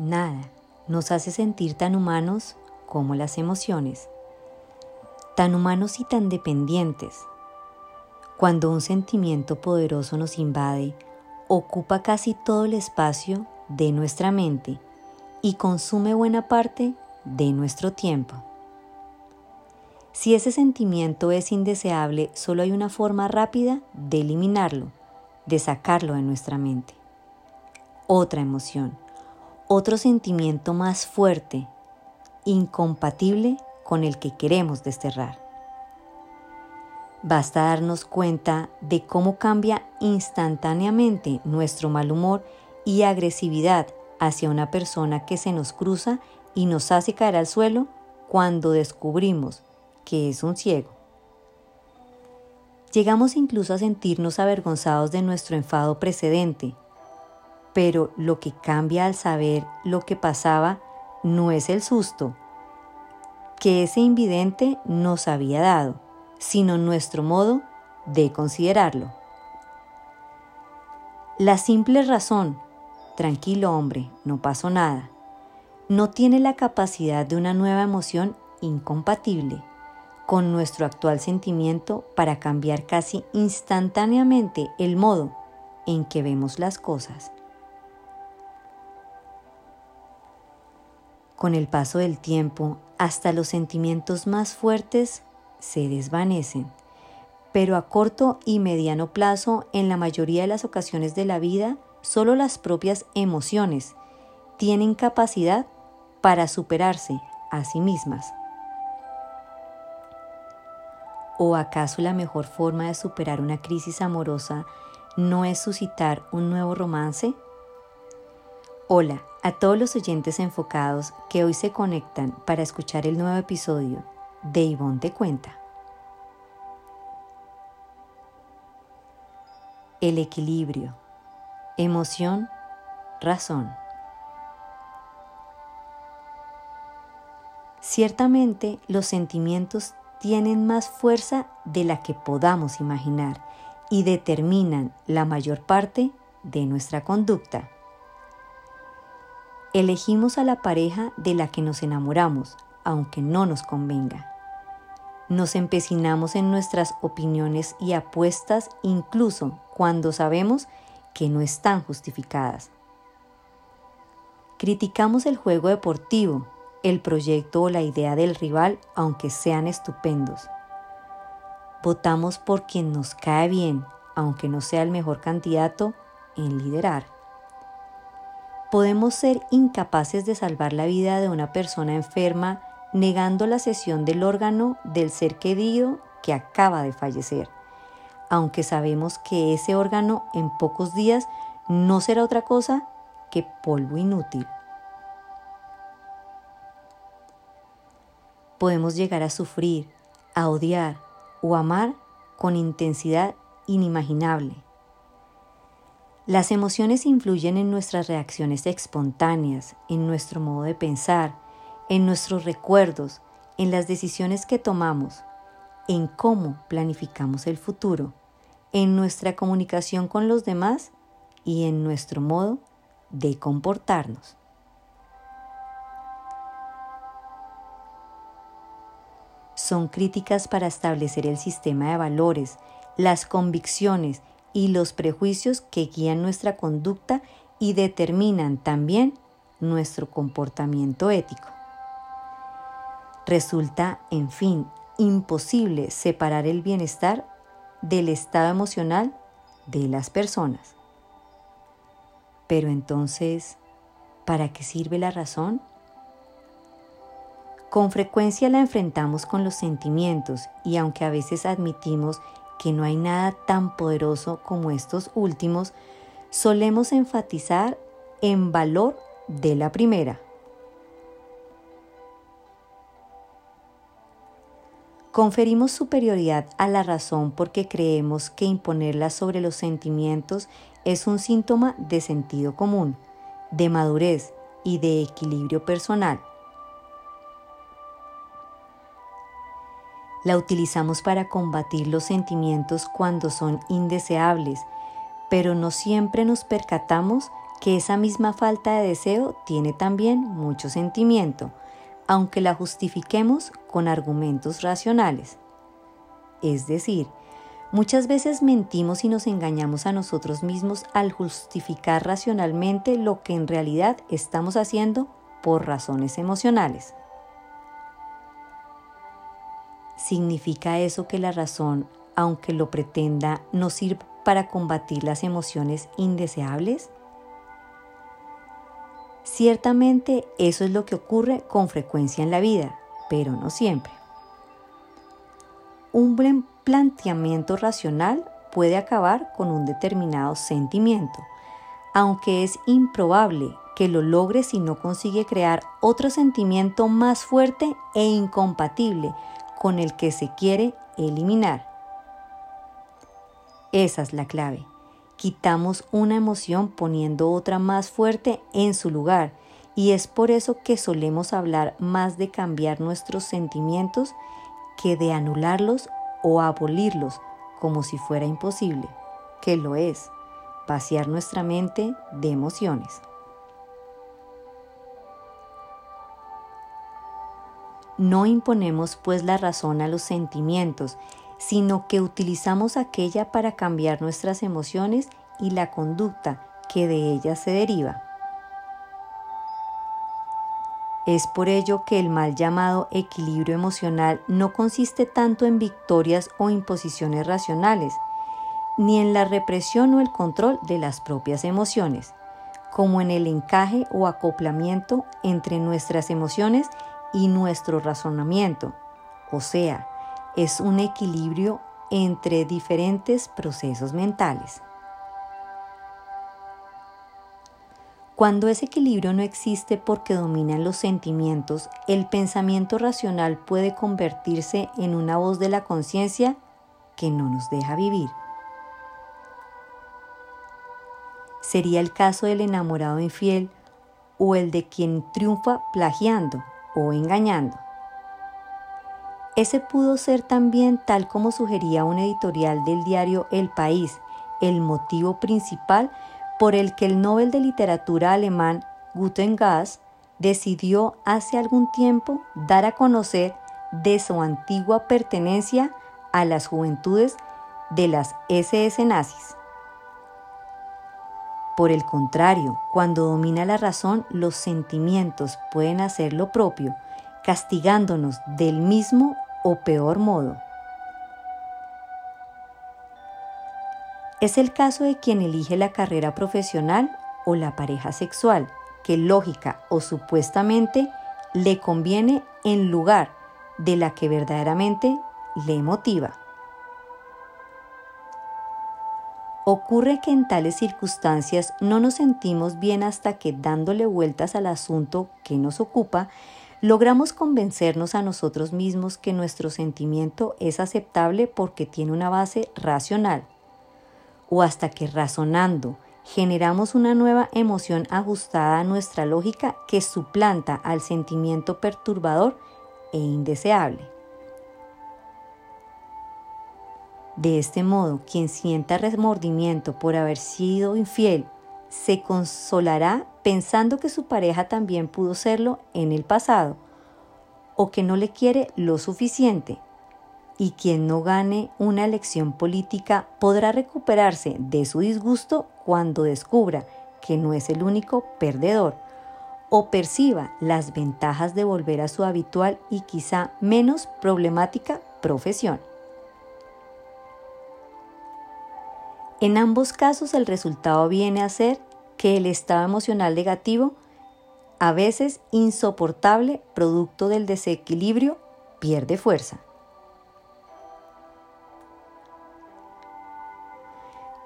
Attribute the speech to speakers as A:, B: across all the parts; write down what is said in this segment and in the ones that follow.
A: Nada nos hace sentir tan humanos como las emociones, tan humanos y tan dependientes. Cuando un sentimiento poderoso nos invade, ocupa casi todo el espacio de nuestra mente y consume buena parte de nuestro tiempo. Si ese sentimiento es indeseable, solo hay una forma rápida de eliminarlo, de sacarlo de nuestra mente. Otra emoción, otro sentimiento más fuerte, incompatible con el que queremos desterrar. Basta darnos cuenta de cómo cambia instantáneamente nuestro mal humor y agresividad hacia una persona que se nos cruza y nos hace caer al suelo cuando descubrimos que es un ciego. Llegamos incluso a sentirnos avergonzados de nuestro enfado precedente, pero lo que cambia al saber lo que pasaba no es el susto que ese invidente nos había dado, sino nuestro modo de considerarlo. La simple razón, tranquilo hombre, no pasó nada, no tiene la capacidad de una nueva emoción incompatible con nuestro actual sentimiento para cambiar casi instantáneamente el modo en que vemos las cosas. Con el paso del tiempo, hasta los sentimientos más fuertes se desvanecen, pero a corto y mediano plazo, en la mayoría de las ocasiones de la vida, solo las propias emociones tienen capacidad para superarse a sí mismas. ¿O acaso la mejor forma de superar una crisis amorosa no es suscitar un nuevo romance? Hola a todos los oyentes enfocados que hoy se conectan para escuchar el nuevo episodio de Ivonne Te Cuenta. El equilibrio, emoción, razón. Ciertamente los sentimientos tienen más fuerza de la que podamos imaginar y determinan la mayor parte de nuestra conducta. Elegimos a la pareja de la que nos enamoramos, aunque no nos convenga. Nos empecinamos en nuestras opiniones y apuestas incluso cuando sabemos que no están justificadas. Criticamos el juego deportivo el proyecto o la idea del rival, aunque sean estupendos. Votamos por quien nos cae bien, aunque no sea el mejor candidato en liderar. Podemos ser incapaces de salvar la vida de una persona enferma negando la sesión del órgano del ser querido que acaba de fallecer, aunque sabemos que ese órgano en pocos días no será otra cosa que polvo inútil. podemos llegar a sufrir, a odiar o amar con intensidad inimaginable. Las emociones influyen en nuestras reacciones espontáneas, en nuestro modo de pensar, en nuestros recuerdos, en las decisiones que tomamos, en cómo planificamos el futuro, en nuestra comunicación con los demás y en nuestro modo de comportarnos. son críticas para establecer el sistema de valores, las convicciones y los prejuicios que guían nuestra conducta y determinan también nuestro comportamiento ético. Resulta, en fin, imposible separar el bienestar del estado emocional de las personas. Pero entonces, ¿para qué sirve la razón? Con frecuencia la enfrentamos con los sentimientos y aunque a veces admitimos que no hay nada tan poderoso como estos últimos, solemos enfatizar en valor de la primera. Conferimos superioridad a la razón porque creemos que imponerla sobre los sentimientos es un síntoma de sentido común, de madurez y de equilibrio personal. La utilizamos para combatir los sentimientos cuando son indeseables, pero no siempre nos percatamos que esa misma falta de deseo tiene también mucho sentimiento, aunque la justifiquemos con argumentos racionales. Es decir, muchas veces mentimos y nos engañamos a nosotros mismos al justificar racionalmente lo que en realidad estamos haciendo por razones emocionales. ¿Significa eso que la razón, aunque lo pretenda, no sirve para combatir las emociones indeseables? Ciertamente eso es lo que ocurre con frecuencia en la vida, pero no siempre. Un buen planteamiento racional puede acabar con un determinado sentimiento, aunque es improbable que lo logre si no consigue crear otro sentimiento más fuerte e incompatible con el que se quiere eliminar. Esa es la clave. Quitamos una emoción poniendo otra más fuerte en su lugar y es por eso que solemos hablar más de cambiar nuestros sentimientos que de anularlos o abolirlos como si fuera imposible, que lo es, vaciar nuestra mente de emociones. No imponemos pues la razón a los sentimientos, sino que utilizamos aquella para cambiar nuestras emociones y la conducta que de ellas se deriva. Es por ello que el mal llamado equilibrio emocional no consiste tanto en victorias o imposiciones racionales, ni en la represión o el control de las propias emociones, como en el encaje o acoplamiento entre nuestras emociones y nuestro razonamiento, o sea, es un equilibrio entre diferentes procesos mentales. Cuando ese equilibrio no existe porque dominan los sentimientos, el pensamiento racional puede convertirse en una voz de la conciencia que no nos deja vivir. Sería el caso del enamorado infiel o el de quien triunfa plagiando o engañando. Ese pudo ser también, tal como sugería un editorial del diario El País, el motivo principal por el que el Nobel de Literatura alemán Guten Gass decidió hace algún tiempo dar a conocer de su antigua pertenencia a las juventudes de las SS nazis. Por el contrario, cuando domina la razón, los sentimientos pueden hacer lo propio, castigándonos del mismo o peor modo. Es el caso de quien elige la carrera profesional o la pareja sexual, que lógica o supuestamente le conviene en lugar de la que verdaderamente le motiva. Ocurre que en tales circunstancias no nos sentimos bien hasta que dándole vueltas al asunto que nos ocupa, logramos convencernos a nosotros mismos que nuestro sentimiento es aceptable porque tiene una base racional, o hasta que razonando generamos una nueva emoción ajustada a nuestra lógica que suplanta al sentimiento perturbador e indeseable. De este modo, quien sienta remordimiento por haber sido infiel se consolará pensando que su pareja también pudo serlo en el pasado o que no le quiere lo suficiente. Y quien no gane una elección política podrá recuperarse de su disgusto cuando descubra que no es el único perdedor o perciba las ventajas de volver a su habitual y quizá menos problemática profesión. En ambos casos el resultado viene a ser que el estado emocional negativo, a veces insoportable producto del desequilibrio, pierde fuerza.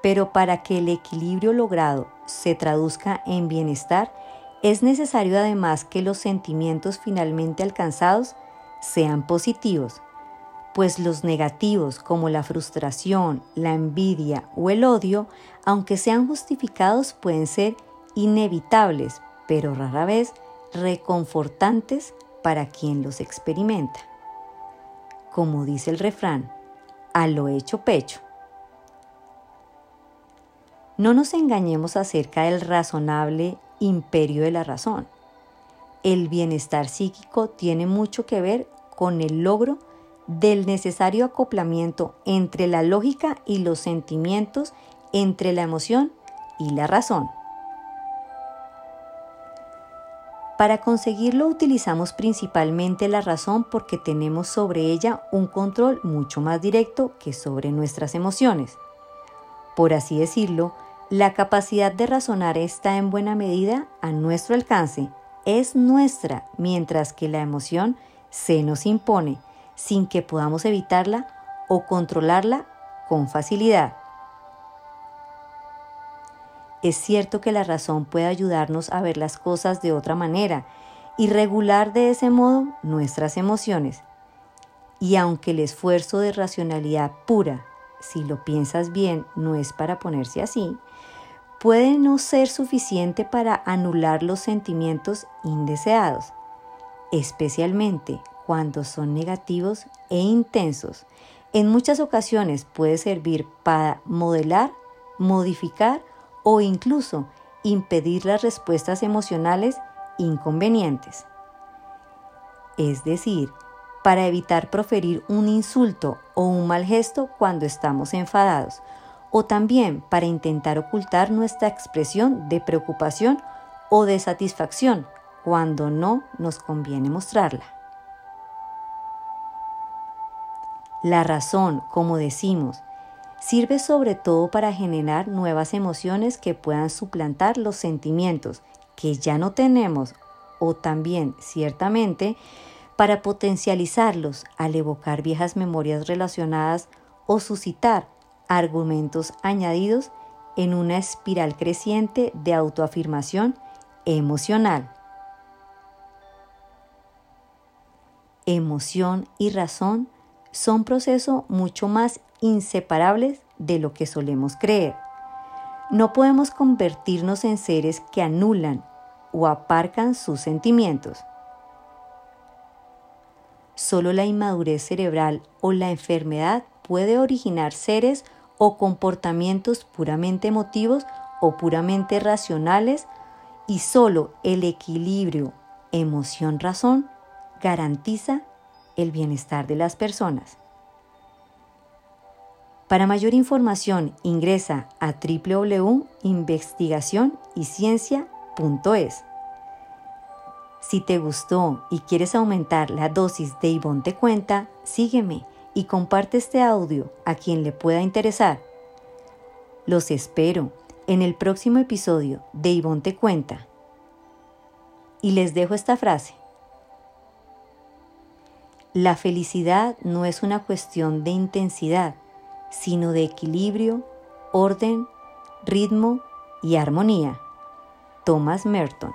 A: Pero para que el equilibrio logrado se traduzca en bienestar, es necesario además que los sentimientos finalmente alcanzados sean positivos, pues los negativos como la frustración, la envidia o el odio, aunque sean justificados, pueden ser inevitables, pero rara vez reconfortantes para quien los experimenta. Como dice el refrán, a lo hecho pecho. No nos engañemos acerca del razonable imperio de la razón. El bienestar psíquico tiene mucho que ver con el logro del necesario acoplamiento entre la lógica y los sentimientos, entre la emoción y la razón. Para conseguirlo utilizamos principalmente la razón porque tenemos sobre ella un control mucho más directo que sobre nuestras emociones. Por así decirlo, la capacidad de razonar está en buena medida a nuestro alcance, es nuestra, mientras que la emoción se nos impone sin que podamos evitarla o controlarla con facilidad. Es cierto que la razón puede ayudarnos a ver las cosas de otra manera y regular de ese modo nuestras emociones. Y aunque el esfuerzo de racionalidad pura, si lo piensas bien, no es para ponerse así, puede no ser suficiente para anular los sentimientos indeseados, especialmente cuando son negativos e intensos. En muchas ocasiones puede servir para modelar, modificar o incluso impedir las respuestas emocionales inconvenientes. Es decir, para evitar proferir un insulto o un mal gesto cuando estamos enfadados, o también para intentar ocultar nuestra expresión de preocupación o de satisfacción cuando no nos conviene mostrarla. La razón, como decimos, sirve sobre todo para generar nuevas emociones que puedan suplantar los sentimientos que ya no tenemos o también, ciertamente, para potencializarlos al evocar viejas memorias relacionadas o suscitar argumentos añadidos en una espiral creciente de autoafirmación emocional. Emoción y razón son procesos mucho más inseparables de lo que solemos creer. No podemos convertirnos en seres que anulan o aparcan sus sentimientos. Solo la inmadurez cerebral o la enfermedad puede originar seres o comportamientos puramente emotivos o puramente racionales y solo el equilibrio emoción-razón garantiza el bienestar de las personas. Para mayor información ingresa a www.investigacionyciencia.es. Si te gustó y quieres aumentar la dosis de Ivonne Te Cuenta, sígueme y comparte este audio a quien le pueda interesar. Los espero en el próximo episodio de Ivonne Te Cuenta. Y les dejo esta frase. La felicidad no es una cuestión de intensidad, sino de equilibrio, orden, ritmo y armonía. Thomas Merton